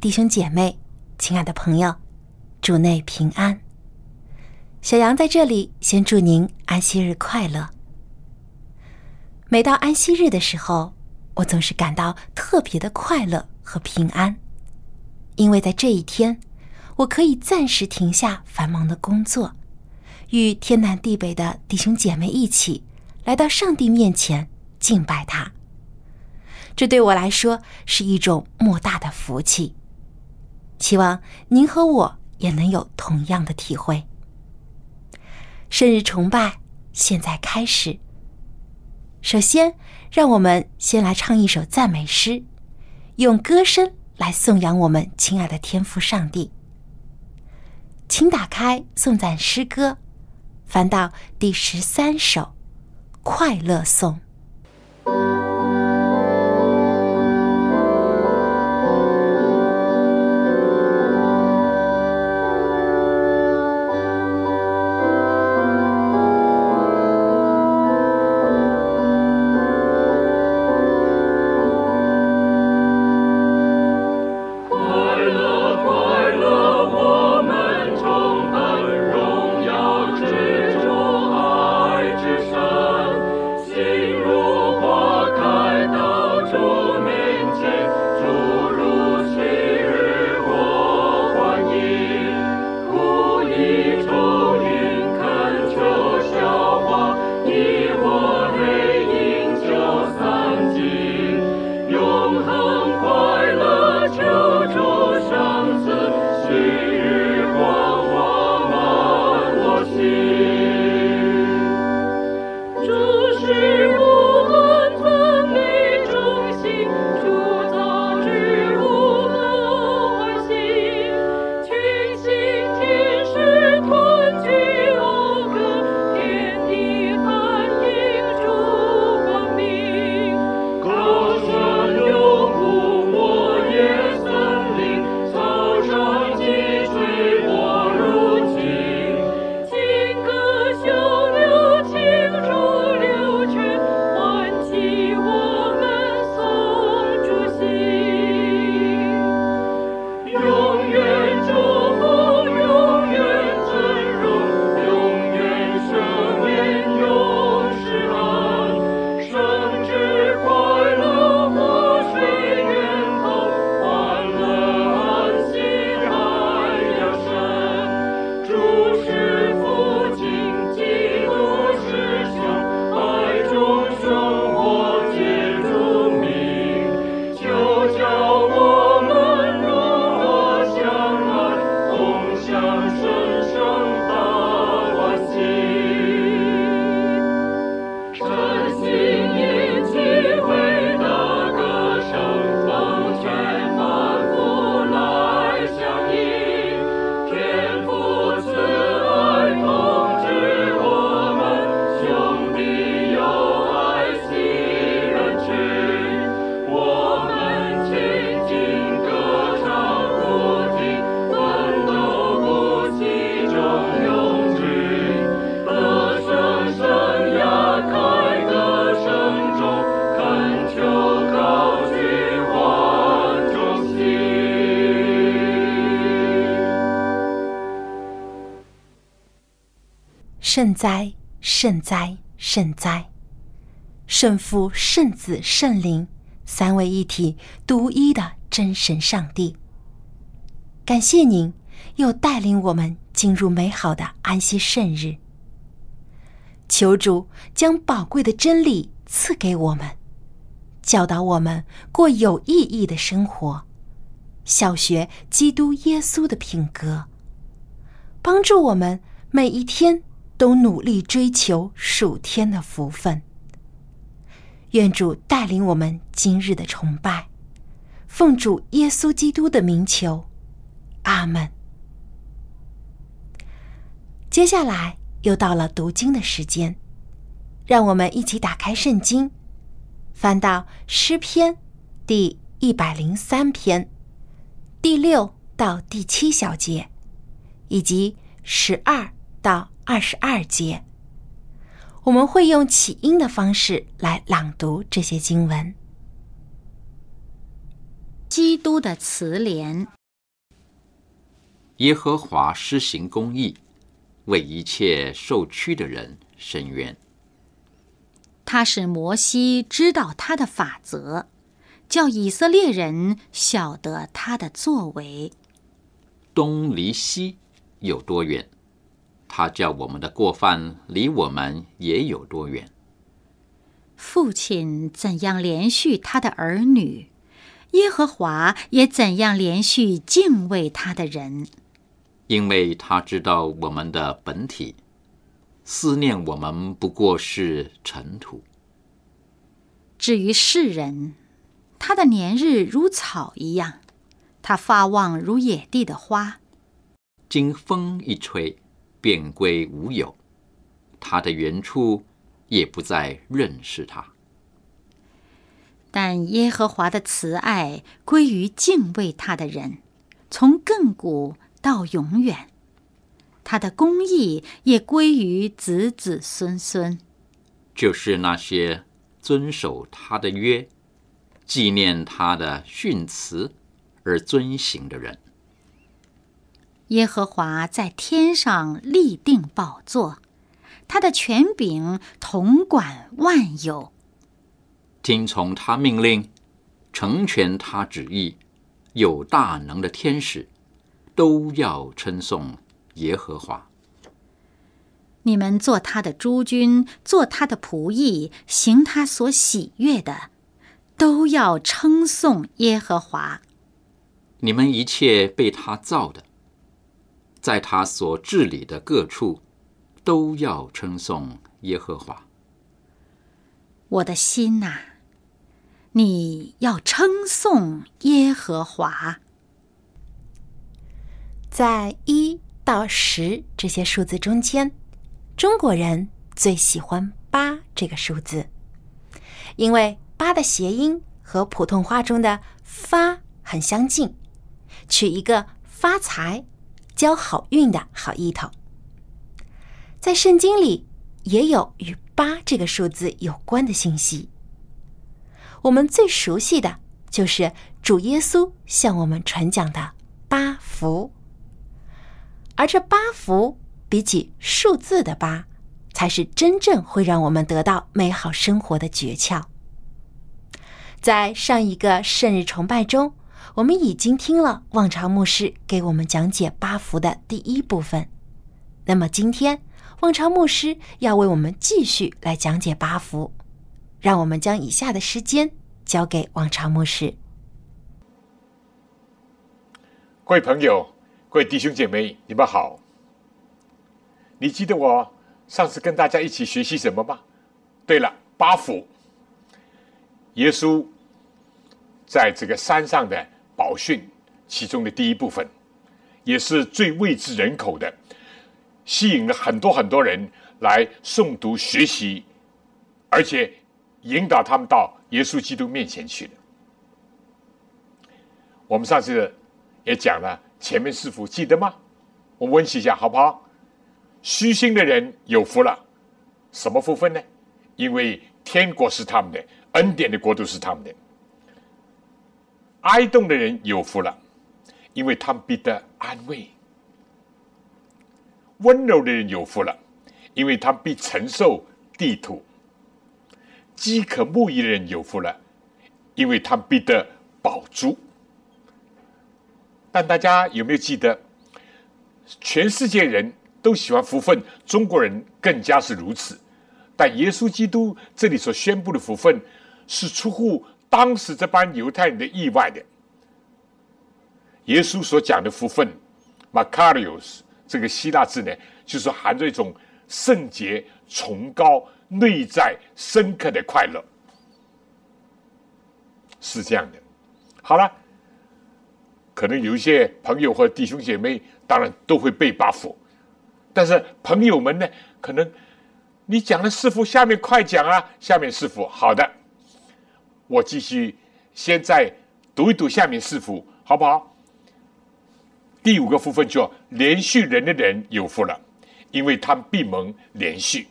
弟兄姐妹，亲爱的朋友，主内平安。小杨在这里先祝您安息日快乐。每到安息日的时候，我总是感到特别的快乐和平安，因为在这一天，我可以暂时停下繁忙的工作，与天南地北的弟兄姐妹一起来到上帝面前敬拜他。这对我来说是一种莫大的福气，希望您和我也能有同样的体会。生日崇拜现在开始。首先，让我们先来唱一首赞美诗，用歌声来颂扬我们亲爱的天父上帝。请打开颂赞诗歌，翻到第十三首《快乐颂》。声声道。圣哉，圣哉，圣哉！圣父、圣子、圣灵，三位一体、独一的真神上帝。感谢您又带领我们进入美好的安息圣日。求主将宝贵的真理赐给我们，教导我们过有意义的生活，小学基督耶稣的品格，帮助我们每一天。都努力追求属天的福分，愿主带领我们今日的崇拜，奉主耶稣基督的名求，阿门。接下来又到了读经的时间，让我们一起打开圣经，翻到诗篇第一百零三篇第六到第七小节，以及十二到二十二节。我们会用起音的方式来朗读这些经文。基督的慈怜，耶和华施行公义，为一切受屈的人伸冤。他使摩西知道他的法则，叫以色列人晓得他的作为。东离西有多远？他叫我们的过犯离我们也有多远？父亲怎样连续他的儿女，耶和华也怎样连续敬畏他的人。因为他知道我们的本体，思念我们不过是尘土。至于世人，他的年日如草一样，他发旺如野地的花。经风一吹。便归无有，他的原处也不再认识他。但耶和华的慈爱归于敬畏他的人，从亘古到永远；他的公义也归于子子孙孙，就是那些遵守他的约、纪念他的训词而遵行的人。耶和华在天上立定宝座，他的权柄统管万有。听从他命令，成全他旨意，有大能的天使，都要称颂耶和华。你们做他的诸君，做他的仆役，行他所喜悦的，都要称颂耶和华。你们一切被他造的。在他所治理的各处，都要称颂耶和华。我的心呐，你要称颂耶和华。在一到十这些数字中间，中国人最喜欢八这个数字，因为八的谐音和普通话中的“发”很相近，取一个发财。交好运的好意头，在圣经里也有与八这个数字有关的信息。我们最熟悉的就是主耶稣向我们传讲的八福，而这八福比起数字的八，才是真正会让我们得到美好生活的诀窍。在上一个圣日崇拜中。我们已经听了望潮牧师给我们讲解八福的第一部分，那么今天望潮牧师要为我们继续来讲解八福，让我们将以下的时间交给望潮牧师。各位朋友，各位弟兄姐妹，你们好。你记得我上次跟大家一起学习什么吗？对了，八福。耶稣在这个山上的。宝训其中的第一部分，也是最未知人口的，吸引了很多很多人来诵读学习，而且引导他们到耶稣基督面前去的。我们上次也讲了前面四福，记得吗？我温习一下好不好？虚心的人有福了，什么福分呢？因为天国是他们的，恩典的国度是他们的。哀动的人有福了，因为他们必得安慰；温柔的人有福了，因为他们必承受地土；饥渴慕义的人有福了，因为他们必得饱足。但大家有没有记得，全世界人都喜欢福分，中国人更加是如此。但耶稣基督这里所宣布的福分，是出乎。当时这帮犹太人的意外的，耶稣所讲的福分，Makarios 这个希腊字呢，就是含着一种圣洁、崇高、内在深刻的快乐。是这样的。好了，可能有一些朋友或弟兄姐妹，当然都会被 buff，但是朋友们呢，可能你讲的师傅下面快讲啊，下面师傅好的，我继续现在读一读下面师傅好不好？第五个部分叫连续人的人有福了，因为他们闭门连续。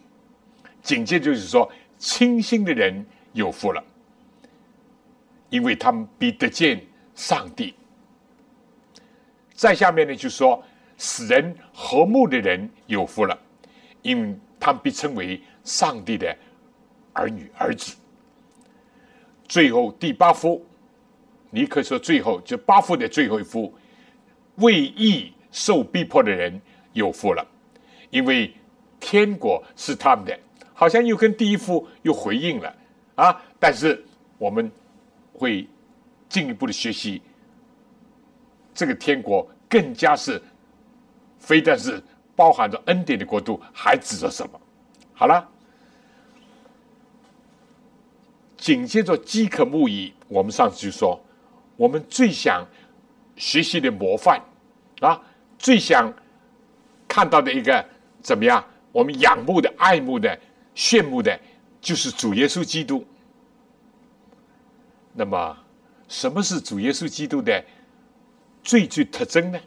紧接着就是说清心的人有福了。因为他们必得见上帝。再下面呢，就说使人和睦的人有福了，因为他们被称为上帝的儿女儿子。最后第八幅，你可以说最后就八幅的最后一幅，为义受逼迫的人有福了，因为天国是他们的。好像又跟第一幅又回应了啊！但是我们。会进一步的学习，这个天国更加是非但是包含着恩典的国度，还指着什么？好了，紧接着饥渴慕义，我们上次就说，我们最想学习的模范啊，最想看到的一个怎么样？我们仰慕的、爱慕的、羡慕的，就是主耶稣基督。那么，什么是主耶稣基督的最具特征呢？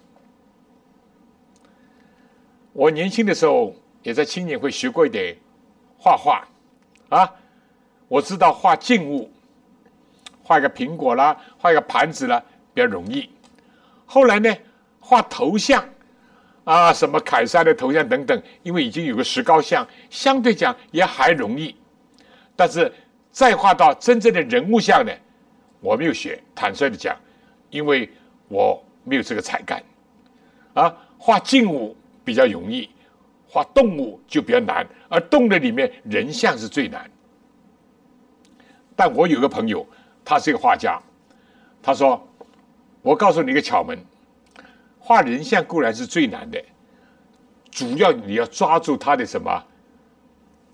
我年轻的时候也在青年会学过一点画画啊，我知道画静物，画一个苹果啦，画一个盘子啦，比较容易。后来呢，画头像啊，什么凯撒的头像等等，因为已经有个石膏像，相对讲也还容易。但是再画到真正的人物像呢？我没有学，坦率的讲，因为我没有这个才干，啊，画静物比较容易，画动物就比较难，而动的里面人像是最难。但我有个朋友，他是一个画家，他说：“我告诉你一个窍门，画人像固然是最难的，主要你要抓住他的什么？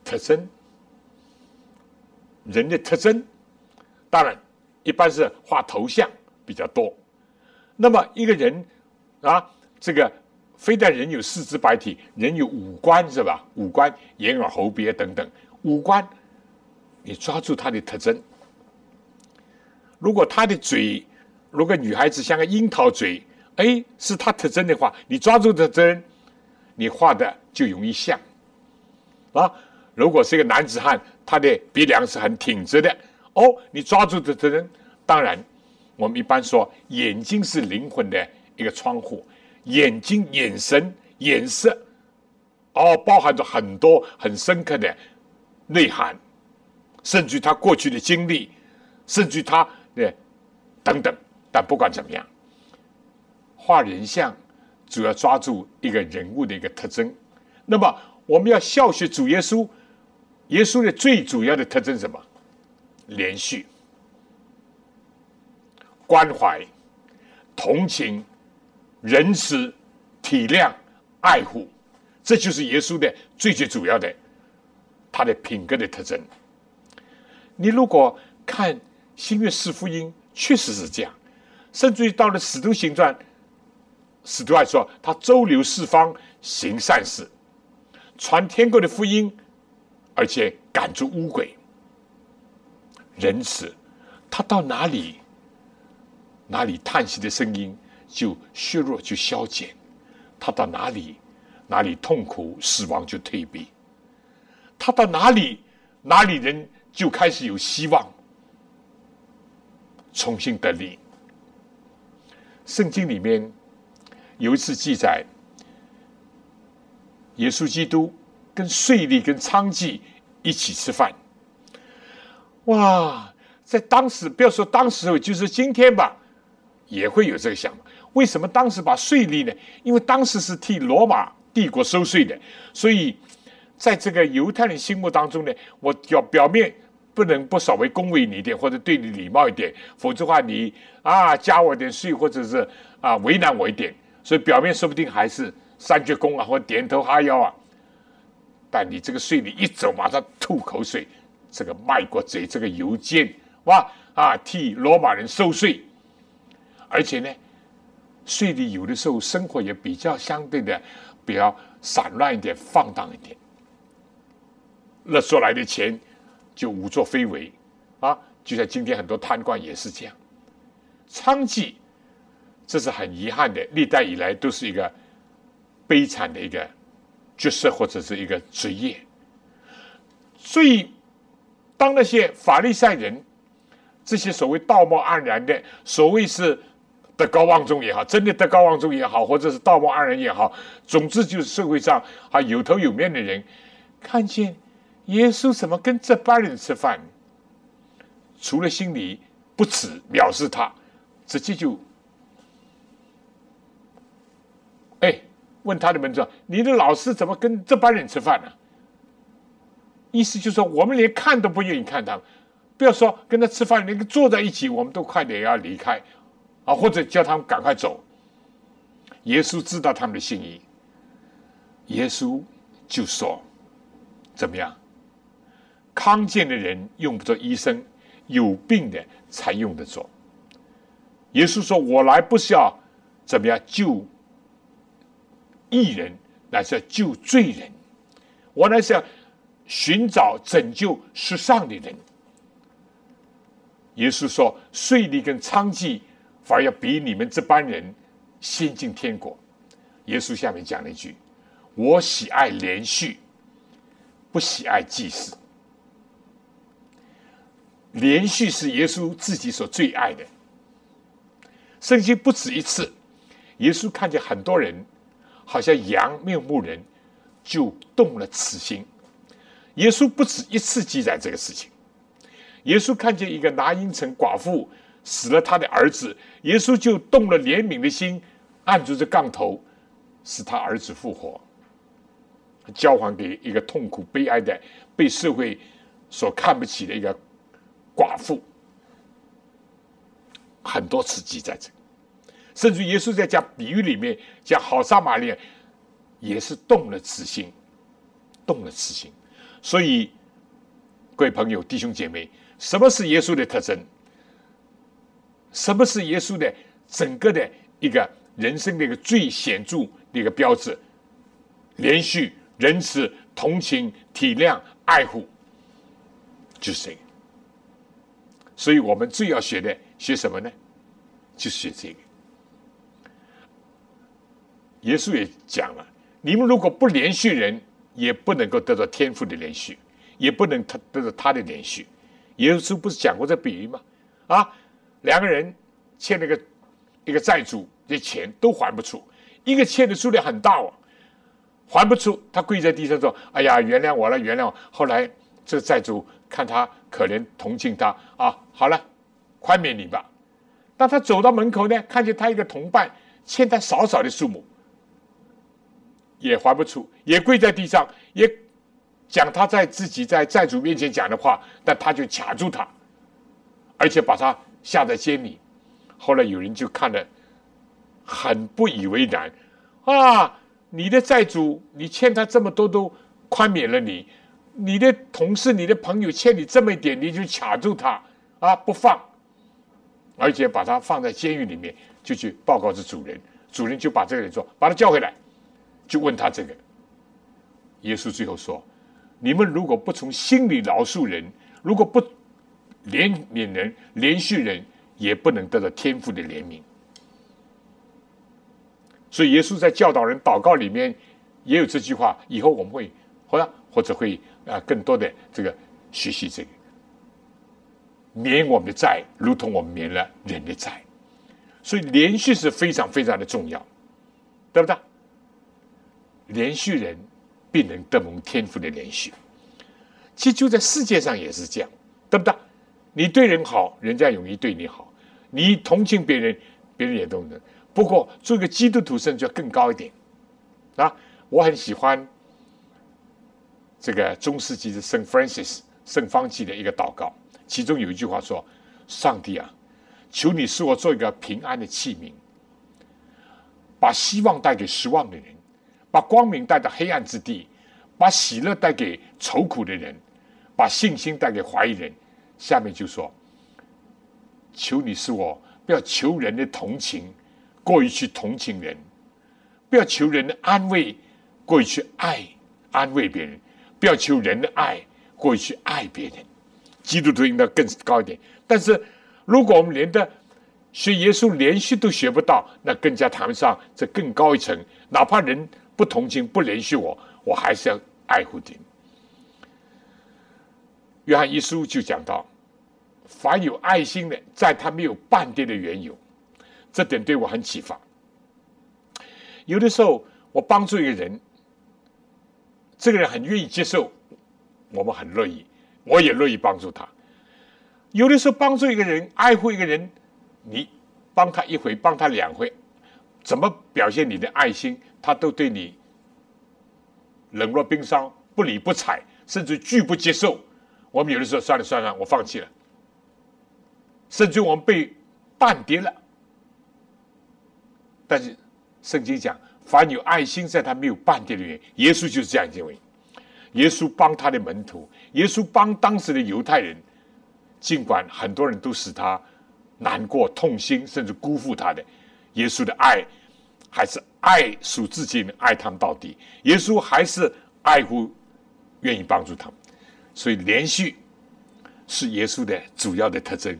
特征，人的特征，当然。”一般是画头像比较多，那么一个人啊，这个非但人有四肢百体，人有五官是吧？五官眼耳喉鼻等等，五官你抓住它的特征。如果他的嘴，如果女孩子像个樱桃嘴，哎，是他特征的话，你抓住特征，你画的就容易像啊。如果是一个男子汉，他的鼻梁是很挺直的。哦，你抓住的的人，当然，我们一般说眼睛是灵魂的一个窗户，眼睛、眼神、眼色，哦，包含着很多很深刻的内涵，甚至他过去的经历，甚至他的等等。但不管怎么样，画人像主要抓住一个人物的一个特征。那么，我们要效学主耶稣，耶稣的最主要的特征是什么？连续、关怀、同情、仁慈、体谅、爱护，这就是耶稣的最最主要的他的品格的特征。你如果看新约四福音，确实是这样，甚至于到了使徒行传，使徒还说他周游四方行善事，传天国的福音，而且赶逐污鬼。仁慈，他到哪里，哪里叹息的声音就削弱就消减；他到哪里，哪里痛苦死亡就退避；他到哪里，哪里人就开始有希望，重新得力。圣经里面有一次记载，耶稣基督跟税吏跟娼妓一起吃饭。哇，在当时，不要说当时，就是今天吧，也会有这个想法。为什么当时把税吏呢？因为当时是替罗马帝国收税的，所以在这个犹太人心目当中呢，我表表面不能不稍微恭维你一点，或者对你礼貌一点，否则的话，你啊加我点税，或者是啊为难我一点，所以表面说不定还是三鞠躬啊，或点头哈腰啊，但你这个税吏一走，马上吐口水。这个卖国贼，这个邮件哇啊，替罗马人收税，而且呢，税吏有的时候生活也比较相对的比较散乱一点、放荡一点，那所来的钱就无作非为啊，就像今天很多贪官也是这样，娼妓，这是很遗憾的，历代以来都是一个悲惨的一个角色或者是一个职业，所以当那些法利赛人。这些所谓道貌岸然的，所谓是德高望重也好，真的德高望重也好，或者是道貌岸然也好，总之就是社会上啊有头有面的人，看见耶稣怎么跟这帮人吃饭，除了心里不耻藐视他，直接就，哎，问他的门徒：“你的老师怎么跟这帮人吃饭呢？”意思就是说，我们连看都不愿意看他们。不要说跟他吃饭，连坐在一起，我们都快点要离开，啊，或者叫他们赶快走。耶稣知道他们的心意，耶稣就说：“怎么样？康健的人用不着医生，有病的才用得着。”耶稣说：“我来不是要怎么样救义人，乃是要救罪人。我乃是要寻找拯救世上的人。”耶稣说：“税吏跟娼妓反而要比你们这班人先进天国。”耶稣下面讲了一句：“我喜爱连续，不喜爱祭祀。连续是耶稣自己所最爱的。圣经不止一次，耶稣看见很多人好像羊面目人，就动了慈心。耶稣不止一次记载这个事情。”耶稣看见一个拿因城寡妇死了他的儿子，耶稣就动了怜悯的心，按住这杠头，使他儿子复活，交还给一个痛苦悲哀的、被社会所看不起的一个寡妇。很多次记在这，甚至耶稣在讲比喻里面讲好撒玛利亚，也是动了慈心，动了慈心。所以，各位朋友、弟兄姐妹。什么是耶稣的特征？什么是耶稣的整个的一个人生的一个最显著的一个标志？连续、仁慈、同情、体谅、爱护，就是这个。所以我们最要学的，学什么呢？就学这个。耶稣也讲了：你们如果不连续人，也不能够得到天赋的连续，也不能他得到他的连续。耶稣不是讲过这比喻吗？啊，两个人欠那个一个债主的钱都还不出，一个欠的数量很大哦，还不出，他跪在地上说：“哎呀，原谅我了，原谅我。”后来这债主看他可怜，同情他啊，好了，宽免你吧。当他走到门口呢，看见他一个同伴欠他少少的数目，也还不出，也跪在地上，也。讲他在自己在债主面前讲的话，但他就卡住他，而且把他下在监里。后来有人就看了，很不以为然啊！你的债主，你欠他这么多都宽免了你，你的同事、你的朋友欠你这么一点，你就卡住他啊，不放，而且把他放在监狱里面，就去报告这主人。主人就把这个人说，把他叫回来，就问他这个。耶稣最后说。你们如果不从心里饶恕人，如果不怜悯人、连续人，也不能得到天赋的怜悯。所以耶稣在教导人祷告里面也有这句话。以后我们会或者或者会啊更多的这个学习这个免我们的债，如同我们免了人的债。所以连续是非常非常的重要，对不对？连续人。必能得蒙天赋的连续，其实就在世界上也是这样，对不对？你对人好，人家容易对你好；你同情别人，别人也都能。不过做个基督徒，甚至要更高一点啊！我很喜欢这个中世纪的圣 Francis 圣方济的一个祷告，其中有一句话说：“上帝啊，求你使我做一个平安的器皿，把希望带给失望的人。”把光明带到黑暗之地，把喜乐带给愁苦的人，把信心带给怀疑人。下面就说：求你是我，不要求人的同情，过于去同情人；不要求人的安慰，过于去爱安慰别人；不要求人的爱，过于去爱别人。基督徒应该更高一点。但是，如果我们连的学耶稣连续都学不到，那更加谈不上这更高一层。哪怕人不同情、不连续我，我还是要爱护你。约翰一书就讲到。凡有爱心的，在他没有半点的缘由，这点对我很启发。有的时候，我帮助一个人，这个人很愿意接受，我们很乐意，我也乐意帮助他。有的时候，帮助一个人，爱护一个人，你帮他一回，帮他两回，怎么表现你的爱心，他都对你冷若冰霜，不理不睬，甚至拒不接受。我们有的时候，算了算了，我放弃了。甚至我们被半跌了，但是圣经讲，凡有爱心，在他没有半点的人，耶稣就是这样认为。耶稣帮他的门徒，耶稣帮当时的犹太人，尽管很多人都使他难过、痛心，甚至辜负他的，耶稣的爱还是爱属自己，爱他们到底。耶稣还是爱护、愿意帮助他们，所以连续是耶稣的主要的特征。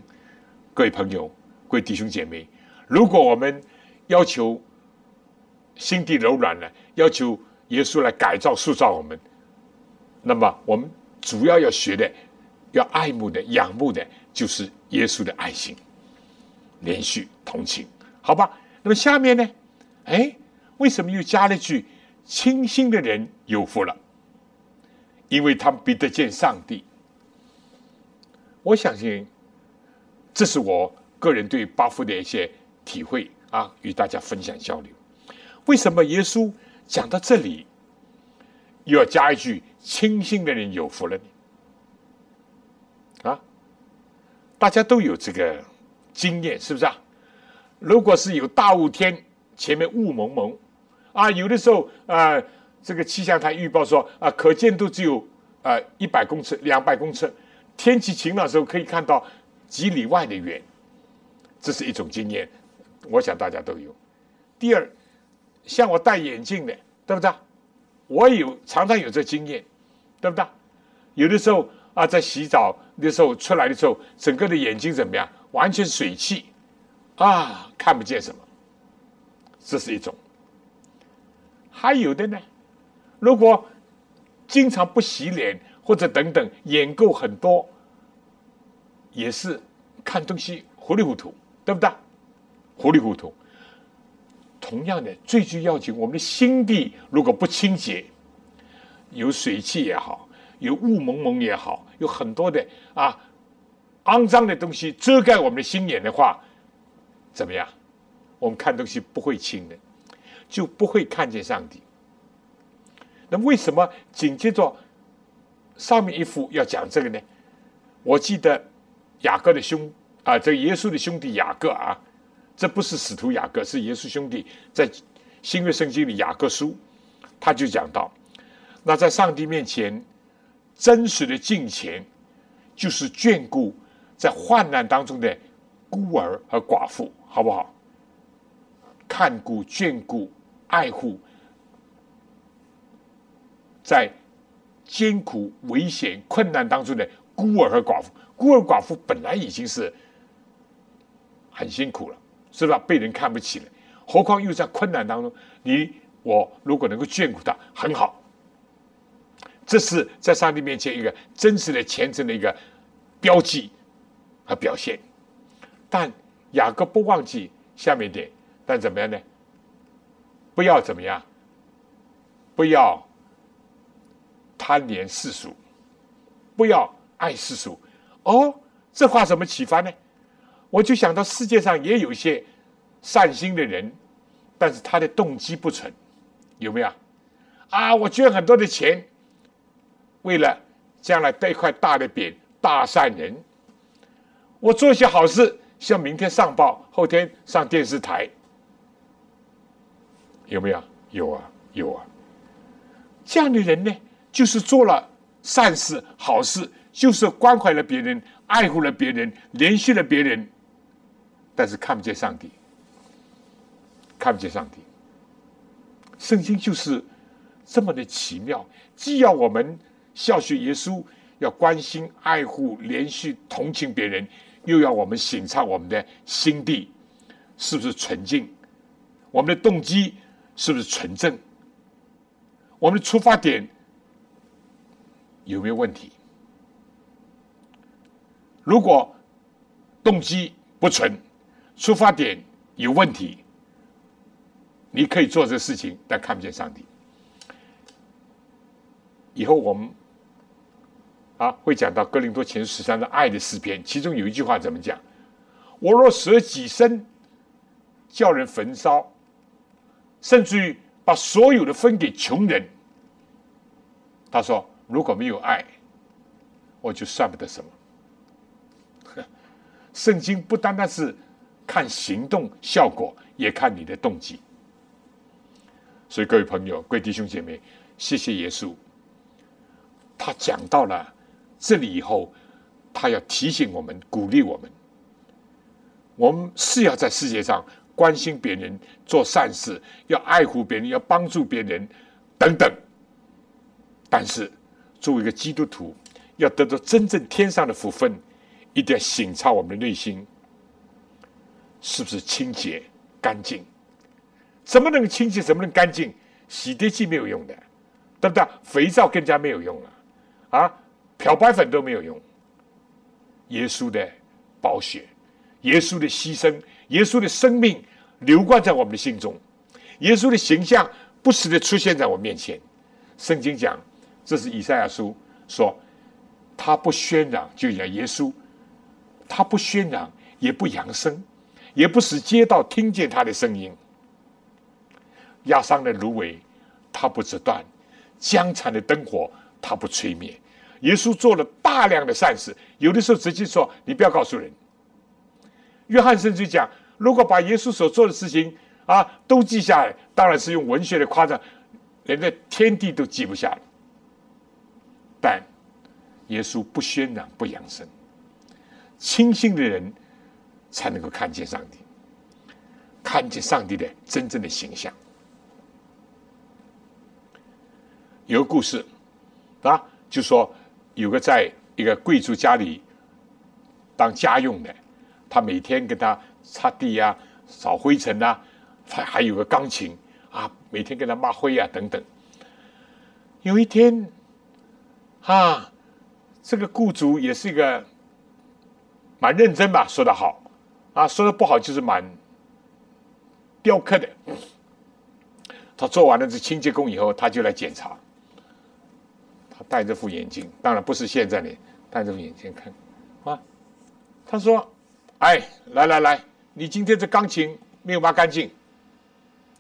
各位朋友，各位弟兄姐妹，如果我们要求心地柔软呢，要求耶稣来改造、塑造我们，那么我们主要要学的、要爱慕的、仰慕的，就是耶稣的爱心、连续同情，好吧？那么下面呢？哎，为什么又加了句“清心的人有福了”？因为他们必得见上帝。我相信。这是我个人对巴夫的一些体会啊，与大家分享交流。为什么耶稣讲到这里，又要加一句“清心的人有福了”呢？啊，大家都有这个经验，是不是啊？如果是有大雾天，前面雾蒙蒙，啊，有的时候啊，这个气象台预报说啊，可见度只有啊一百公尺、两百公尺，天气晴朗的时候可以看到。几里外的远，这是一种经验，我想大家都有。第二，像我戴眼镜的，对不对？我有常常有这经验，对不对？有的时候啊，在洗澡的时候出来的时候，整个的眼睛怎么样？完全水汽啊，看不见什么。这是一种。还有的呢，如果经常不洗脸或者等等，眼垢很多。也是看东西糊里糊涂，对不对？糊里糊涂。同样的，最最要紧，我们的心地如果不清洁，有水汽也好，有雾蒙蒙也好，有很多的啊肮脏的东西遮盖我们的心眼的话，怎么样？我们看东西不会清的，就不会看见上帝。那为什么紧接着上面一幅要讲这个呢？我记得。雅各的兄啊，这耶稣的兄弟雅各啊，这不是使徒雅各，是耶稣兄弟在新约圣经里雅各书，他就讲到，那在上帝面前真实的敬虔，就是眷顾在患难当中的孤儿和寡妇，好不好？看顾、眷顾、爱护，在艰苦、危险、困难当中的孤儿和寡妇。孤儿寡妇本来已经是很辛苦了，是吧？被人看不起了，何况又在困难当中，你我如果能够眷顾他，很好。这是在上帝面前一个真实的虔诚的一个标记和表现。但雅各不忘记下面一点，但怎么样呢？不要怎么样？不要贪恋世俗，不要爱世俗。哦，这话怎么启发呢？我就想到世界上也有一些善心的人，但是他的动机不纯，有没有？啊，我捐很多的钱，为了将来得一块大的匾，大善人。我做一些好事，像明天上报，后天上电视台，有没有？有啊，有啊。这样的人呢，就是做了善事、好事。就是关怀了别人，爱护了别人，联系了别人，但是看不见上帝，看不见上帝。圣经就是这么的奇妙，既要我们效学耶稣，要关心、爱护、连续同情别人，又要我们省察我们的心地是不是纯净，我们的动机是不是纯正，我们的出发点有没有问题？如果动机不纯，出发点有问题，你可以做这事情，但看不见上帝。以后我们啊会讲到哥林多前十三的爱的诗篇，其中有一句话怎么讲？我若舍己身，叫人焚烧，甚至于把所有的分给穷人。他说：如果没有爱，我就算不得什么。圣经不单单是看行动效果，也看你的动机。所以各位朋友、各位弟兄姐妹，谢谢耶稣。他讲到了这里以后，他要提醒我们、鼓励我们：我们是要在世界上关心别人、做善事，要爱护别人、要帮助别人等等。但是，作为一个基督徒，要得到真正天上的福分，一定要省察我们的内心是不是清洁、干净。怎么能清洁？怎么能干净？洗涤剂没有用的，对不对？肥皂更加没有用了，啊，漂白粉都没有用。耶稣的宝血，耶稣的牺牲，耶稣的生命流贯在我们的心中，耶稣的形象不时的出现在我面前。圣经讲，这是以赛亚书说，他不喧嚷，就讲耶稣，他不喧嚷，也不扬声，也不使街道听见他的声音。压伤的芦苇，他不折断；江残的灯火，他不吹灭。耶稣做了大量的善事，有的时候直接说：“你不要告诉人。”约翰甚至讲：“如果把耶稣所做的事情啊都记下来，当然是用文学的夸张，连个天地都记不下了。但耶稣不渲染，不扬声，清心的人才能够看见上帝，看见上帝的真正的形象。”有个故事啊，就说有个在一个贵族家里当家用的，他每天跟他擦地呀、扫灰尘呐，还还有个钢琴啊，每天跟他抹灰啊等等。有一天啊，这个雇主也是一个蛮认真吧，说的好啊，说的不好就是蛮雕刻的。他做完了这清洁工以后，他就来检查。他戴这副眼镜，当然不是现在的戴这副眼镜看，啊，他说：“哎，来来来，你今天这钢琴没有抹干净，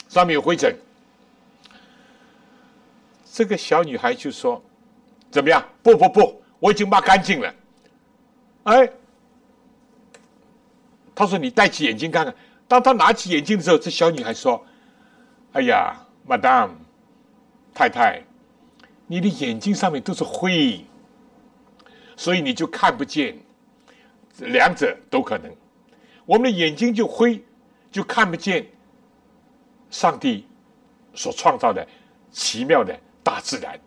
上面有灰尘。”这个小女孩就说：“怎么样？不不不，我已经抹干净了。”哎，他说：“你戴起眼镜看看。”当他拿起眼镜的时候，这小女孩说：“哎呀，Madam 太太。”你的眼睛上面都是灰，所以你就看不见。两者都可能。我们的眼睛就灰，就看不见上帝所创造的奇妙的大自然，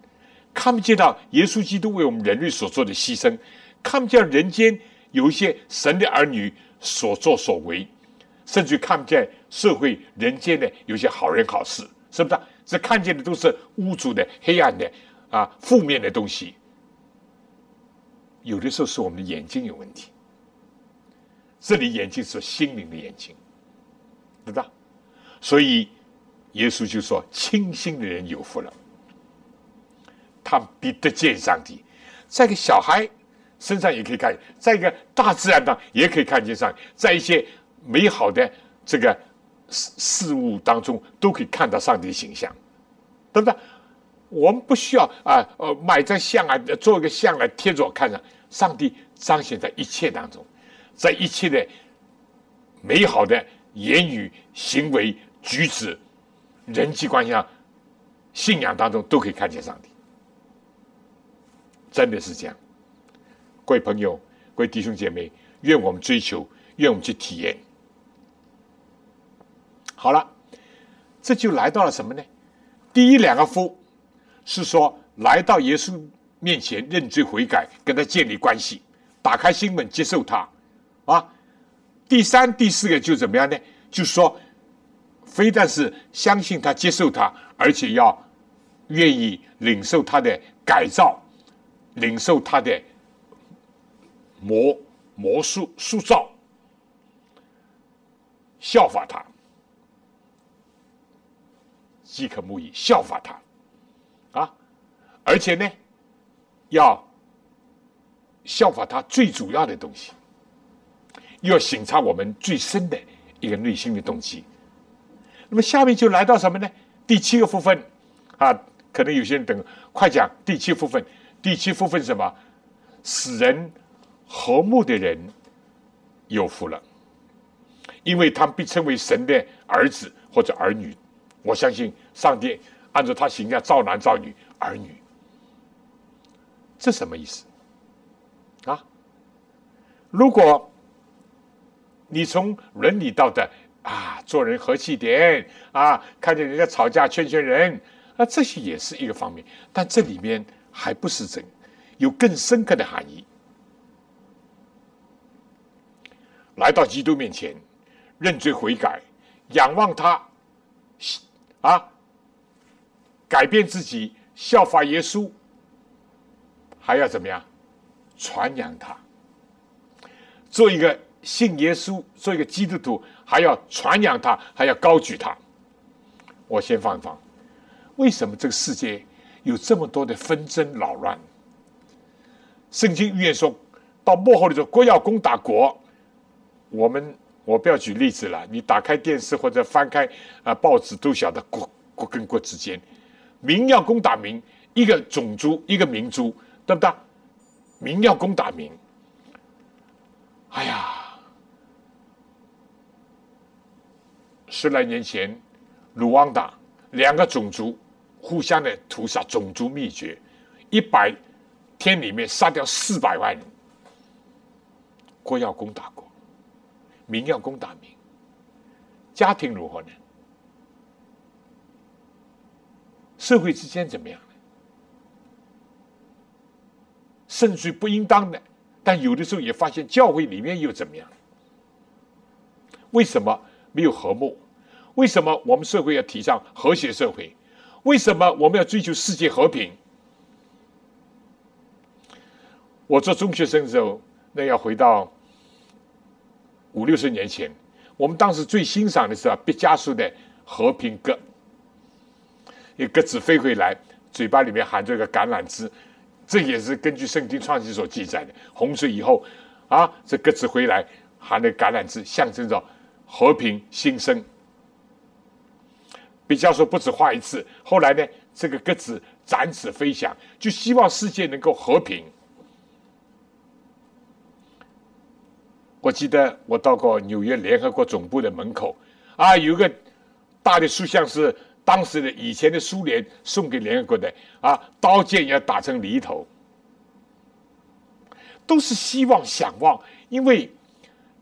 看不见到耶稣基督为我们人类所做的牺牲，看不见人间有一些神的儿女所作所为，甚至看不见社会人间的有些好人好事，是不是？只看见的都是污浊的、黑暗的。啊，负面的东西，有的时候是我们的眼睛有问题。这里眼睛是心灵的眼睛，对吧？所以耶稣就说：“清心的人有福了，他必得见上帝。”在一个小孩身上也可以看见，在一个大自然当也可以看见上，在一些美好的这个事事物当中都可以看到上帝的形象，对不对？我们不需要啊，呃，买张像啊，做一个像来贴着我看上。上帝彰显在一切当中，在一切的美好的言语、行为、举止、人际关系上、信仰当中，都可以看见上帝。真的是这样，各位朋友、各位弟兄姐妹，愿我们追求，愿我们去体验。好了，这就来到了什么呢？第一两个夫是说来到耶稣面前认罪悔改，跟他建立关系，打开心门接受他啊。第三、第四个就怎么样呢？就是说，非但是相信他、接受他，而且要愿意领受他的改造，领受他的魔魔术塑造，效法他。饥渴慕义，效法他，啊，而且呢，要效法他最主要的东西，要审查我们最深的一个内心的动机。那么下面就来到什么呢？第七个部分啊，可能有些人等快讲第七部分。第七部分什么？使人和睦的人有福了，因为他们被称为神的儿子或者儿女。我相信上帝按照他形象造男造女儿女，这什么意思啊？如果你从伦理道德啊，做人和气点啊，看见人家吵架劝劝人啊，这些也是一个方面，但这里面还不是真，有更深刻的含义。来到基督面前，认罪悔改，仰望他。啊！改变自己，效法耶稣，还要怎么样？传扬他，做一个信耶稣，做一个基督徒，还要传扬他，还要高举他。我先放一放，为什么这个世界有这么多的纷争扰乱？圣经预言说，到末后的时候，国要攻打国。我们。我不要举例子了，你打开电视或者翻开啊报纸，都晓得国国跟国之间，民要攻打民，一个种族一个民族，对不对？民要攻打民，哎呀，十来年前，卢旺达两个种族互相的屠杀，种族灭绝，一百天里面杀掉四百万人，国要攻打国。民要攻打民，家庭如何呢？社会之间怎么样呢？甚至不应当的，但有的时候也发现教会里面又怎么样？为什么没有和睦？为什么我们社会要提倡和谐社会？为什么我们要追求世界和平？我做中学生的时候，那要回到。五六十年前，我们当时最欣赏的是啊毕加索的《和平鸽》，一鸽子飞回来，嘴巴里面含着一个橄榄枝，这也是根据圣经创世所记载的。洪水以后，啊，这鸽子回来含的橄榄枝，象征着和平新生。毕加索不止画一次，后来呢，这个鸽子展翅飞翔，就希望世界能够和平。我记得我到过纽约联合国总部的门口，啊，有一个大的塑像是当时的以前的苏联送给联合国的，啊，刀剑要打成犁头，都是希望想望，因为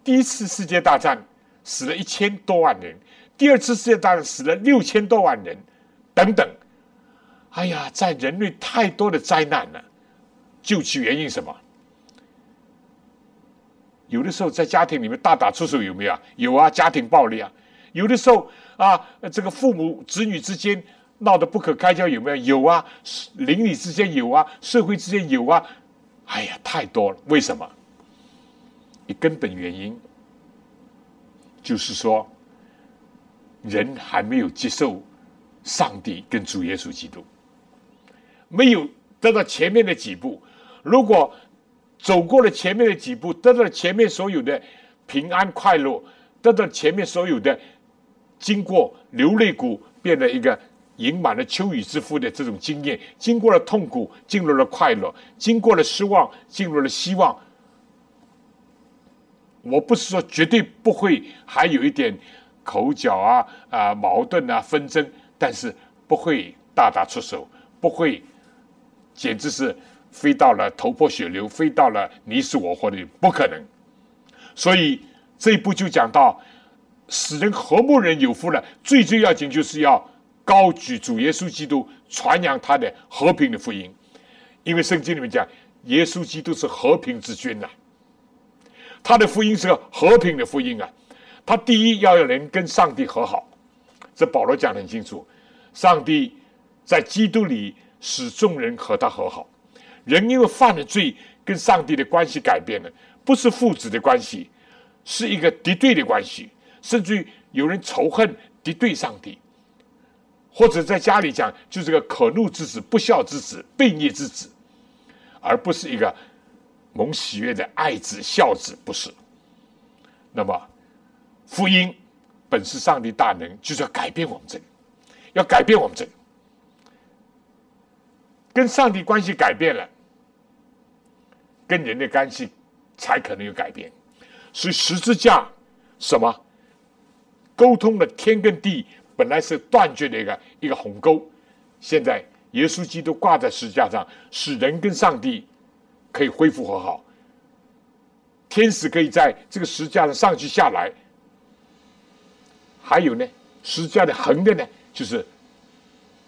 第一次世界大战死了一千多万人，第二次世界大战死了六千多万人，等等，哎呀，在人类太多的灾难了，究其原因什么？有的时候在家庭里面大打出手有没有啊？有啊，家庭暴力啊。有的时候啊，这个父母子女之间闹得不可开交有没有？有啊，邻里之间有啊，社会之间有啊。哎呀，太多了。为什么？一根本原因就是说，人还没有接受上帝跟主耶稣基督，没有得到前面的几步。如果走过了前面的几步，得到了前面所有的平安快乐，得到前面所有的经过流泪谷变得一个盈满了秋雨之福的这种经验，经过了痛苦，进入了快乐，经过了失望，进入了希望。我不是说绝对不会还有一点口角啊啊矛盾啊纷争，但是不会大打出手，不会，简直是。飞到了头破血流，飞到了你死我活的不可能。所以这一步就讲到使人和睦人有福了。最最要紧就是要高举主耶稣基督，传扬他的和平的福音。因为圣经里面讲，耶稣基督是和平之君呐，他的福音是个和平的福音啊。他第一要人跟上帝和好，这保罗讲得很清楚。上帝在基督里使众人和他和好，人因为犯了罪，跟上帝的关系改变了，不是父子的关系，是一个敌对的关系，甚至于有人仇恨敌对上帝，或者在家里讲就是个可怒之子、不孝之子、悖逆之子。而不是一个蒙喜悦的爱子、孝子，不是。那么，福音本是上帝大能，就是要改变我们这个，要改变我们这个，跟上帝关系改变了，跟人的关系才可能有改变。所以十字架什么沟通了天跟地，本来是断绝的一个一个鸿沟，现在。耶稣基督挂在十字架上，使人跟上帝可以恢复和好。天使可以在这个十字架上上去下来。还有呢，十字架的横的呢，就是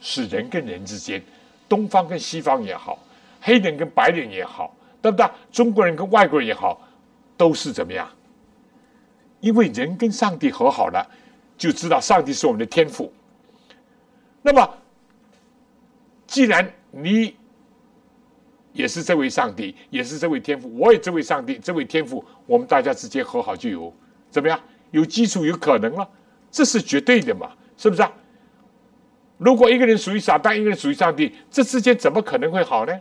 使人跟人之间，东方跟西方也好，黑人跟白人也好，对不对？中国人跟外国人也好，都是怎么样？因为人跟上帝和好了，就知道上帝是我们的天赋。那么。既然你也是这位上帝，也是这位天父，我也这位上帝，这位天父，我们大家之间和好就有怎么样？有基础，有可能了，这是绝对的嘛？是不是啊？如果一个人属于撒旦，一个人属于上帝，这之间怎么可能会好呢？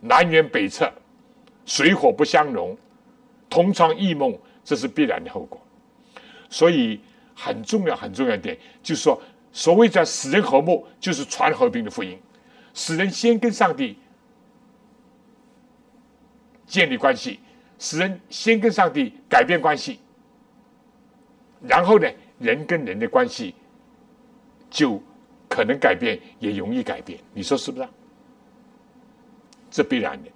南辕北辙，水火不相容，同床异梦，这是必然的后果。所以很重要，很重要一点就是说。所谓的使人和睦，就是传和平的福音，使人先跟上帝建立关系，使人先跟上帝改变关系，然后呢，人跟人的关系就可能改变，也容易改变。你说是不是？这必然的。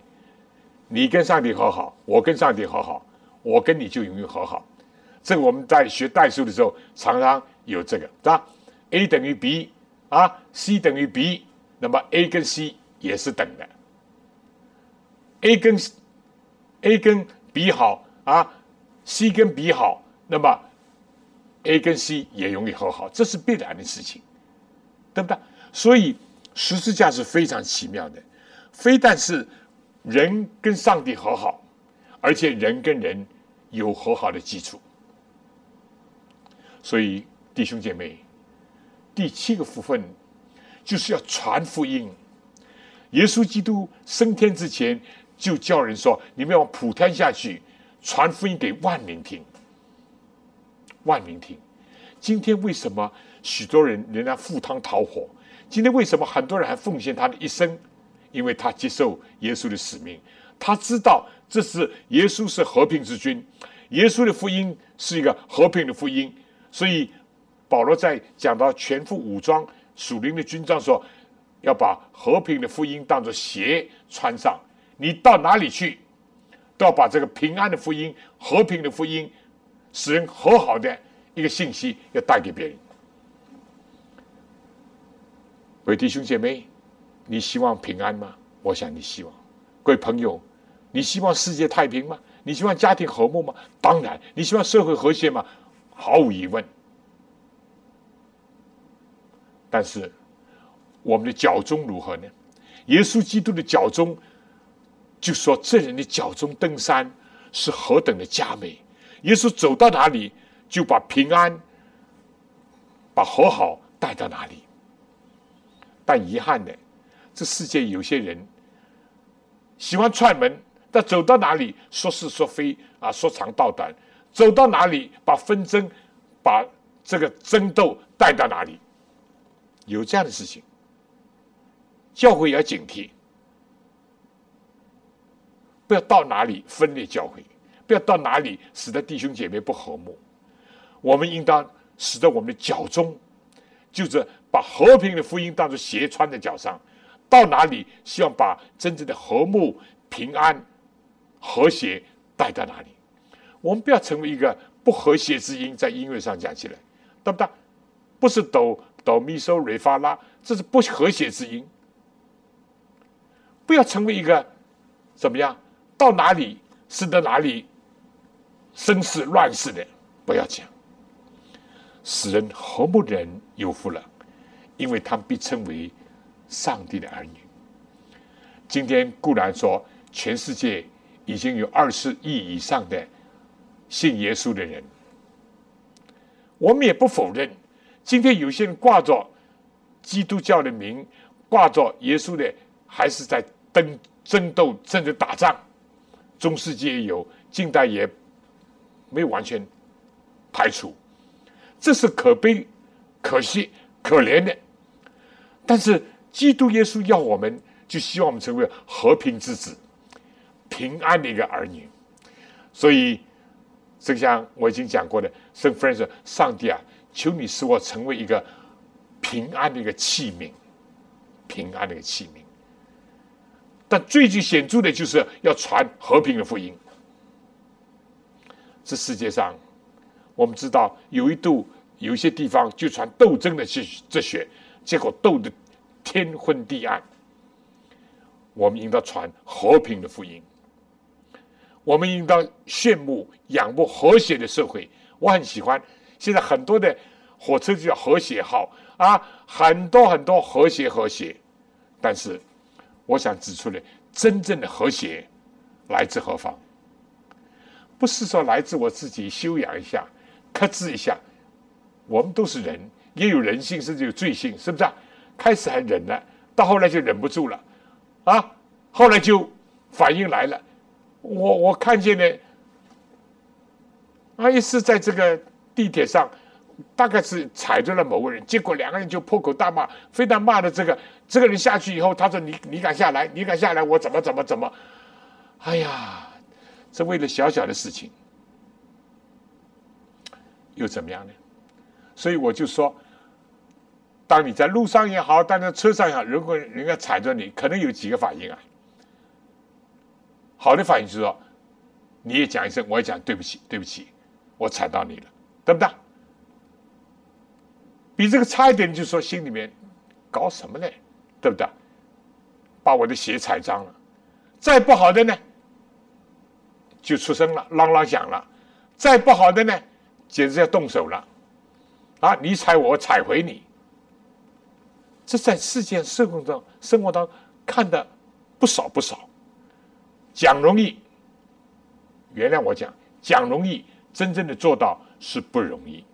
你跟上帝和好，我跟上帝和好，我跟你就容易和好。这个我们在学代数的时候，常常有这个，是吧？a 等于 b 啊，c 等于 b，那么 a 跟 c 也是等的。a 跟 a 跟 b 好啊，c 跟 b 好，那么 a 跟 c 也容易和好，这是必然的事情，对不对？所以十字架是非常奇妙的，非但是人跟上帝和好，而且人跟人有和好的基础。所以弟兄姐妹。第七个福分，就是要传福音。耶稣基督升天之前，就叫人说：“你们要普天下去，传福音给万民听。”万民听。今天为什么许多人仍然赴汤蹈火？今天为什么很多人还奉献他的一生？因为他接受耶稣的使命，他知道这是耶稣是和平之君，耶稣的福音是一个和平的福音，所以。保罗在讲到全副武装属灵的军装，说要把和平的福音当作鞋穿上。你到哪里去，都要把这个平安的福音、和平的福音、使人和好的一个信息要带给别人。各位弟兄姐妹，你希望平安吗？我想你希望。各位朋友，你希望世界太平吗？你希望家庭和睦吗？当然。你希望社会和谐吗？毫无疑问。但是，我们的脚中如何呢？耶稣基督的脚中，就说这人的脚中登山是何等的佳美。耶稣走到哪里，就把平安、把和好带到哪里。但遗憾的，这世界有些人喜欢串门，但走到哪里说是说非啊，说长道短，走到哪里把纷争、把这个争斗带到哪里。有这样的事情，教会要警惕，不要到哪里分裂教会，不要到哪里使得弟兄姐妹不和睦。我们应当使得我们的脚中，就是把和平的福音当作鞋穿在脚上，到哪里希望把真正的和睦、平安、和谐带到哪里。我们不要成为一个不和谐之音，在音乐上讲起来，对不对？不是哆哆咪嗦瑞发拉，这是不和谐之音。不要成为一个怎么样？到哪里使得哪里生事乱世的，不要讲。使人和睦的人有福了，因为他们被称为上帝的儿女。今天固然说，全世界已经有二十亿以上的信耶稣的人，我们也不否认。今天有些人挂着基督教的名，挂着耶稣的，还是在争争斗，甚至打仗。中世纪也有，近代也没有完全排除。这是可悲、可惜、可怜的。但是基督耶稣要我们。就希望我们成为和平之子、平安的一个儿女。所以，就像我已经讲过的，圣弗兰说：“上帝啊，求你使我成为一个平安的一个器皿，平安的一个器皿。”但最具显著的就是要传和平的福音。这世界上，我们知道有一度有一些地方就传斗争的哲哲学，结果斗的天昏地暗。我们应当传和平的福音，我们应当羡慕、仰慕和谐的社会。我很喜欢现在很多的火车就叫和谐号啊，很多很多和谐和谐。但是，我想指出来，真正的和谐来自何方？不是说来自我自己修养一下、克制一下。我们都是人，也有人性，甚至有罪性，是不是啊？开始还忍了，到后来就忍不住了。啊，后来就反应来了，我我看见呢，啊，一是在这个地铁上，大概是踩着了某个人，结果两个人就破口大骂，非常骂的这个这个人下去以后，他说你你敢下来，你敢下来，我怎么怎么怎么，哎呀，这为了小小的事情，又怎么样呢？所以我就说。当你在路上也好，当在车上也好，如果人家踩着你，可能有几个反应啊。好的反应就是说，你也讲一声，我也讲对不起，对不起，我踩到你了，对不对？比这个差一点，就是说心里面搞什么呢？对不对？把我的鞋踩脏了。再不好的呢，就出声了，啷啷响了。再不好的呢，简直要动手了。啊，你踩我，我踩回你。这在世界社会中，生活当中看的不少不少。讲容易，原谅我讲，讲容易，真正的做到是不容易。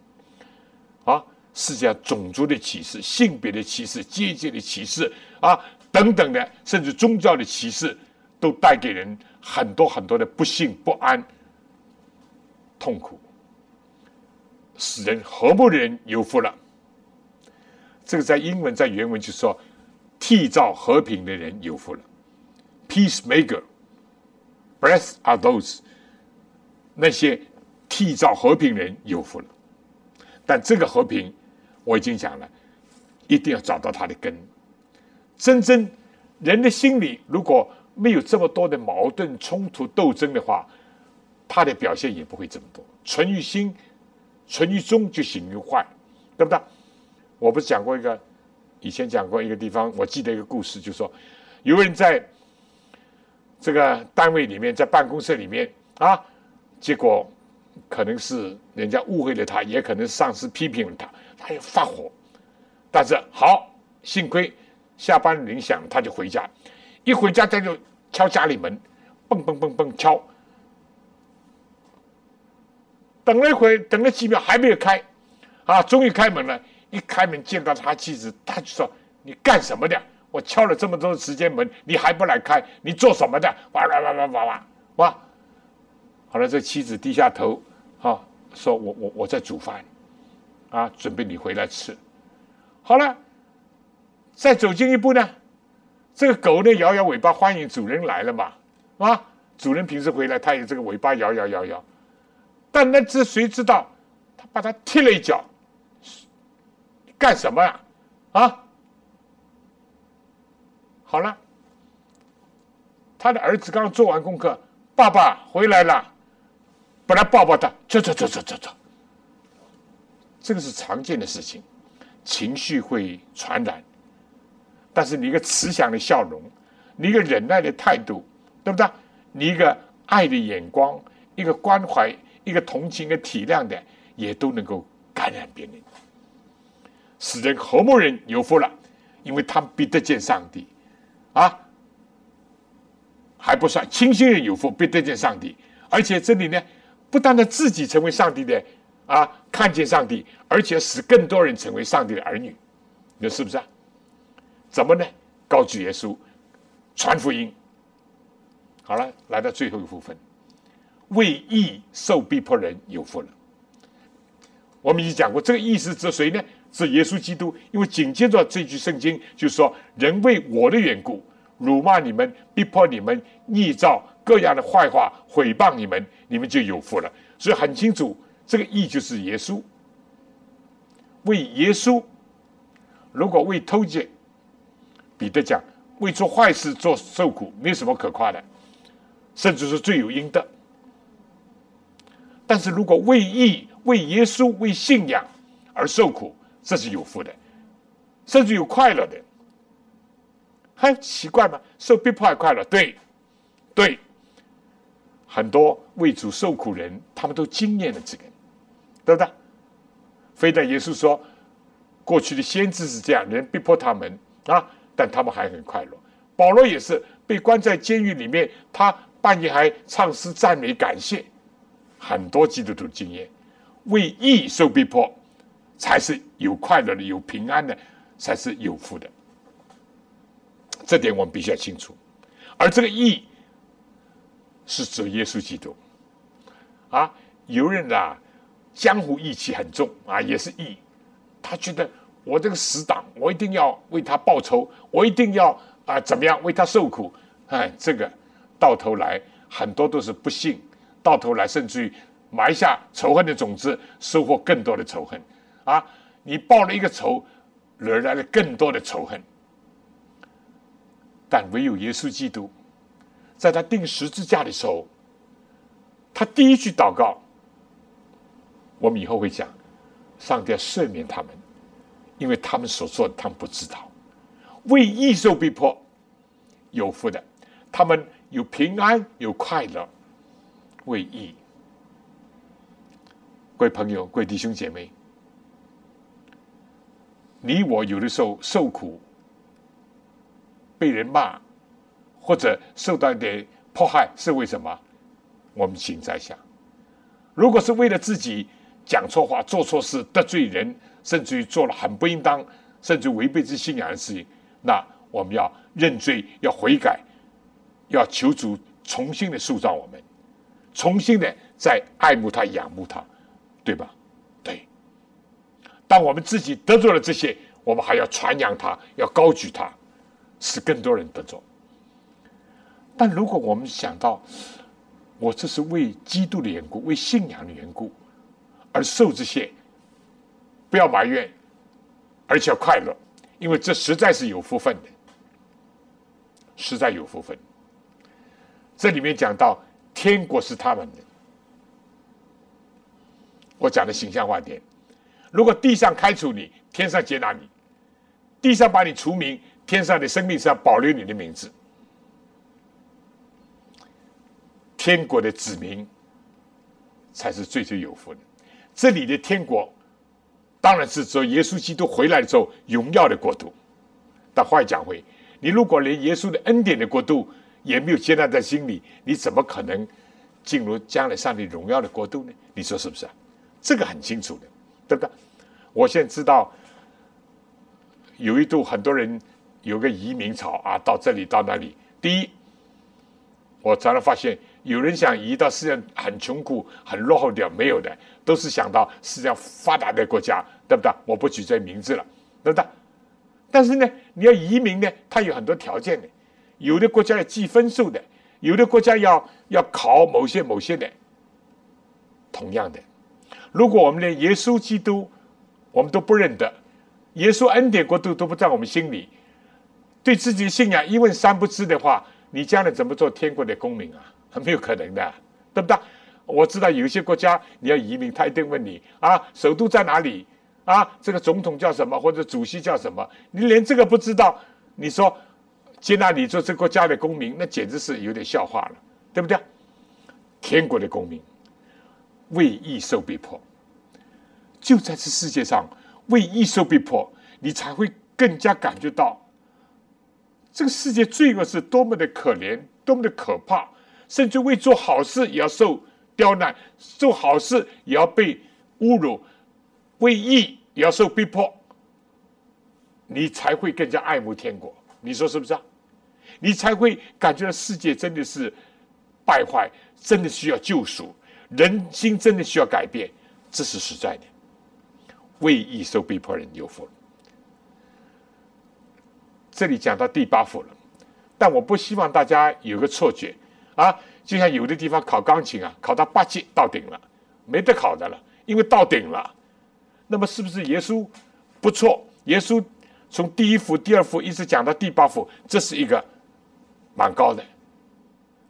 啊，世界上种族的歧视、性别的歧视、阶级的歧视啊等等的，甚至宗教的歧视，都带给人很多很多的不幸、不安、痛苦，使人和睦的人有福了。这个在英文在原文就说，缔造和平的人有福了，peacemaker，blessed are those，那些缔造和平人有福了。但这个和平，我已经讲了，一定要找到它的根。真正人的心里如果没有这么多的矛盾冲突斗争的话，他的表现也不会这么多。存于心，存于中，就行于坏，对不对？我不是讲过一个，以前讲过一个地方，我记得一个故事，就说有人在这个单位里面，在办公室里面啊，结果可能是人家误会了他，也可能上司批评了他，他就发火。但是好，幸亏下班铃响，他就回家，一回家他就敲家里门，蹦蹦蹦蹦敲，等了一会，等了几秒还没有开，啊，终于开门了。一开门见到他妻子，他就说：“你干什么的？我敲了这么多时间门，你还不来开？你做什么的？”哇哇哇哇哇哇！哇！好了，这妻子低下头，哈，说我我我在煮饭，啊，准备你回来吃。好了，再走近一步呢，这个狗呢摇摇尾巴欢迎主人来了嘛，啊，主人平时回来，它也这个尾巴摇摇摇摇，但那只谁知道，他把它踢了一脚。干什么呀？啊！好了，他的儿子刚做完功课，爸爸回来了。本来抱抱他，走走走走走走，这个是常见的事情，情绪会传染。但是你一个慈祥的笑容，你一个忍耐的态度，对不对？你一个爱的眼光，一个关怀，一个同情的体谅的，也都能够感染别人，使人和睦人有福了，因为他们必得见上帝，啊，还不算清心人有福，必得见上帝。而且这里呢，不单单自己成为上帝的啊，看见上帝，而且使更多人成为上帝的儿女，你说是不是啊？怎么呢？高举耶稣，传福音。好了，来到最后一部分，为义受逼迫人有福了。我们已经讲过，这个意思指谁呢？是耶稣基督。因为紧接着这句圣经就说：“人为我的缘故，辱骂你们，逼迫你们，逆造各样的坏话，毁谤你们，你们就有福了。”所以很清楚，这个义就是耶稣。为耶稣，如果为偷窃，彼得讲：为做坏事做受苦，没什么可夸的。甚至是罪有应得，但是如果为义、为耶稣、为信仰而受苦，这是有福的，甚至有快乐的。还奇怪吗？受逼迫还快乐？对，对，很多为主受苦人，他们都经验了这个，对不对？非但耶稣说，过去的先知是这样，人逼迫他们啊，但他们还很快乐。保罗也是被关在监狱里面，他。半夜还唱诗赞美感谢，很多基督徒经验，为义受逼迫，才是有快乐的、有平安的，才是有福的。这点我们必须要清楚。而这个义是指耶稣基督啊。有人啊，江湖义气很重啊，也是义。他觉得我这个死党，我一定要为他报仇，我一定要啊怎么样为他受苦？哎，这个。到头来，很多都是不幸，到头来甚至于埋下仇恨的种子，收获更多的仇恨。啊，你报了一个仇，惹来了更多的仇恨。但唯有耶稣基督，在他钉十字架的时候，他第一句祷告，我们以后会讲，上帝要赦免他们，因为他们所做的他们不知道。为义受逼迫，有福的，他们。有平安，有快乐，为义。各位朋友，各位弟兄姐妹，你我有的时候受苦，被人骂，或者受到一点迫害，是为什么？我们请在想，如果是为了自己讲错话、做错事、得罪人，甚至于做了很不应当，甚至违背之信仰的事情，那我们要认罪，要悔改。要求主重新的塑造我们，重新的再爱慕他、仰慕他，对吧？对。当我们自己得罪了这些，我们还要传扬他，要高举他，使更多人得着。但如果我们想到，我这是为基督的缘故、为信仰的缘故而受这些，不要埋怨，而且要快乐，因为这实在是有福分的，实在有福分。这里面讲到天国是他们的，我讲的形象化点。如果地上开除你，天上接纳你；地上把你除名，天上的生命上保留你的名字。天国的子民才是最最有福的。这里的天国，当然是说耶稣基督回来之后荣耀的国度。但话讲回，你如果连耶稣的恩典的国度，也没有接纳在心里，你怎么可能进入将来上帝荣耀的国度呢？你说是不是啊？这个很清楚的，对不？我现在知道有一度很多人有个移民潮啊，到这里到那里。第一，我常常发现有人想移到世界上很穷苦、很落后的，没有的，都是想到世界上发达的国家，对不对？我不举这名字了，对不对？但是呢，你要移民呢，它有很多条件的。有的国家要计分数的，有的国家要要考某些某些的。同样的，如果我们连耶稣基督我们都不认得，耶稣恩典国度都不在我们心里，对自己的信仰一问三不知的话，你将来怎么做天国的公民啊？很 没有可能的，对不对？我知道有些国家你要移民，他一定问你啊，首都在哪里？啊，这个总统叫什么？或者主席叫什么？你连这个不知道，你说接纳你做这国家的公民，那简直是有点笑话了，对不对？天国的公民为义受逼迫，就在这世界上为义受逼迫，你才会更加感觉到这个世界罪恶是多么的可怜，多么的可怕，甚至为做好事也要受刁难，做好事也要被侮辱，为义。也要受逼迫，你才会更加爱慕天国。你说是不是啊？你才会感觉到世界真的是败坏，真的需要救赎，人心真的需要改变，这是实在的。为义受逼迫人有福了。这里讲到第八福了，但我不希望大家有个错觉啊，就像有的地方考钢琴啊，考到八级到顶了，没得考的了，因为到顶了。那么是不是耶稣不错？耶稣从第一幅、第二幅一直讲到第八幅，这是一个蛮高的。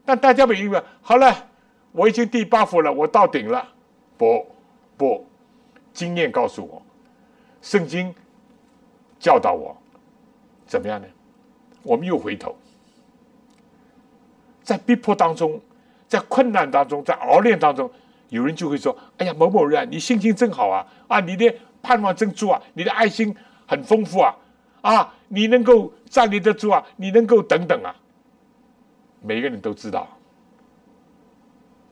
但大家们以为好了，我已经第八幅了，我到顶了。不不，经验告诉我，圣经教导我怎么样呢？我们又回头，在逼迫当中，在困难当中，在熬炼当中。有人就会说：“哎呀，某某人，你心情真好啊！啊，你的盼望真足啊！你的爱心很丰富啊！啊，你能够站立得住啊！你能够等等啊！”每个人都知道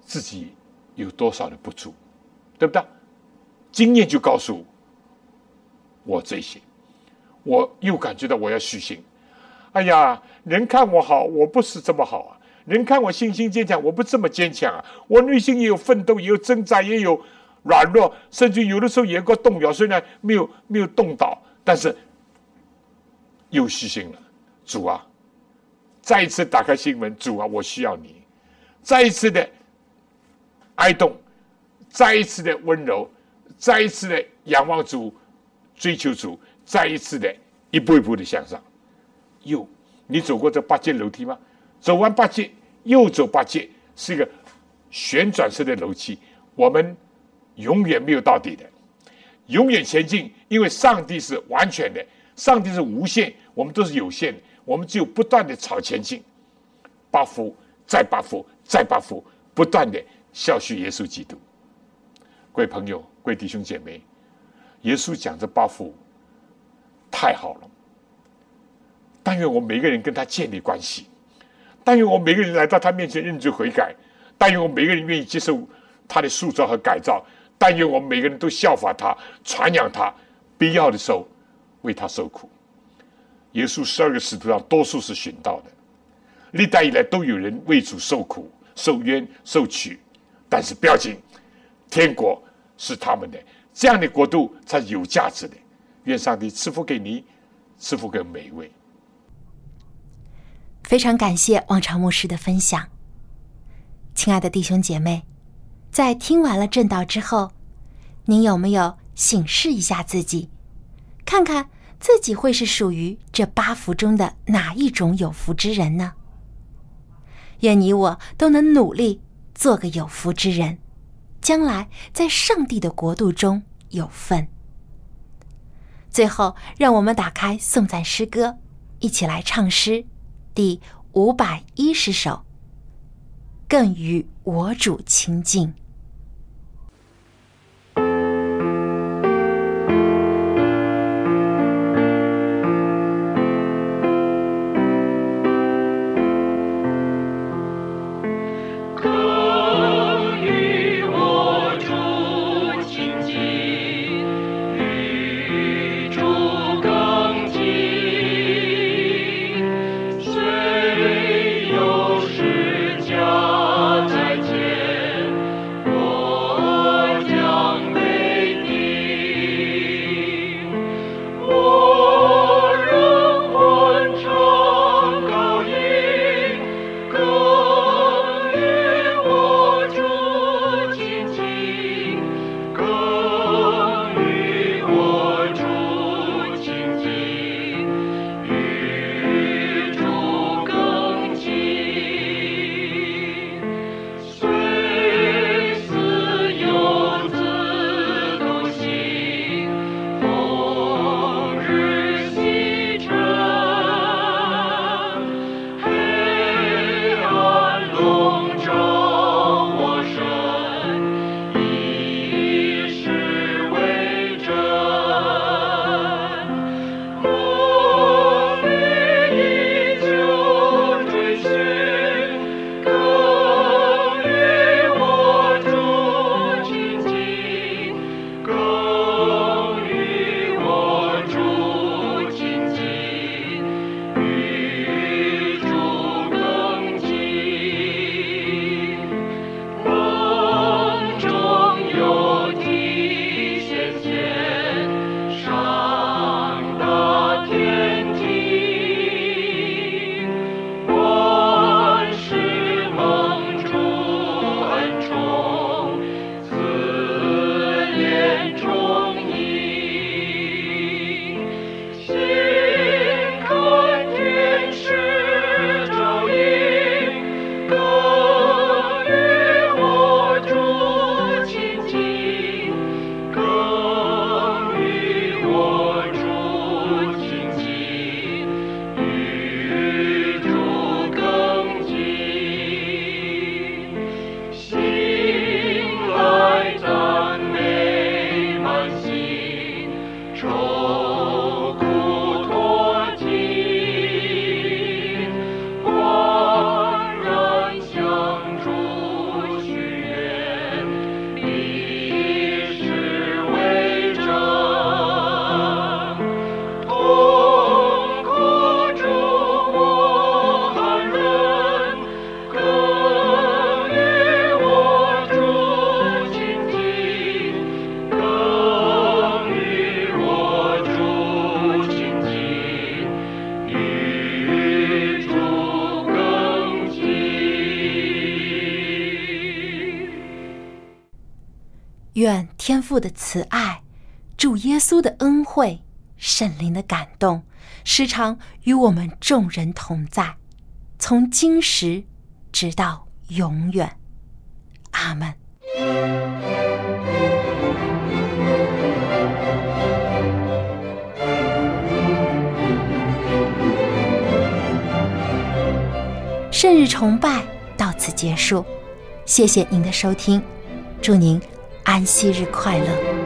自己有多少的不足，对不对？经验就告诉我这些，我又感觉到我要虚心。哎呀，人看我好，我不是这么好啊！人看我信心坚强，我不这么坚强啊！我内心也有奋斗，也有挣扎，也有软弱，甚至有的时候也个动摇。虽然没有没有动倒，但是又虚心了。主啊，再一次打开心门，主啊，我需要你。再一次的哀动，再一次的温柔，再一次的仰望主，追求主，再一次的一步一步的向上。又，你走过这八阶楼梯吗？走完八阶，又走八阶，是一个旋转式的楼梯。我们永远没有到底的，永远前进。因为上帝是完全的，上帝是无限，我们都是有限的。我们只有不断的朝前进，八福再八福再八福，不断的效续耶稣基督。各位朋友，各位弟兄姐妹，耶稣讲这八福太好了。但愿我每个人跟他建立关系。但愿我每个人来到他面前认罪悔改，但愿我每个人愿意接受他的塑造和改造，但愿我们每个人都效法他，传扬他，必要的时候为他受苦。耶稣十二个使徒上，多数是寻道的，历代以来都有人为主受苦、受冤、受屈，但是不要紧，天国是他们的，这样的国度才有价值的。愿上帝赐福给你，赐福给每一位。非常感谢王朝牧师的分享，亲爱的弟兄姐妹，在听完了正道之后，您有没有醒视一下自己，看看自己会是属于这八福中的哪一种有福之人呢？愿你我都能努力做个有福之人，将来在上帝的国度中有份。最后，让我们打开颂赞诗歌，一起来唱诗。第五百一十首，更与我主亲近。天父的慈爱、主耶稣的恩惠、圣灵的感动，时常与我们众人同在，从今时直到永远。阿门。圣日崇拜到此结束，谢谢您的收听，祝您安息日快乐。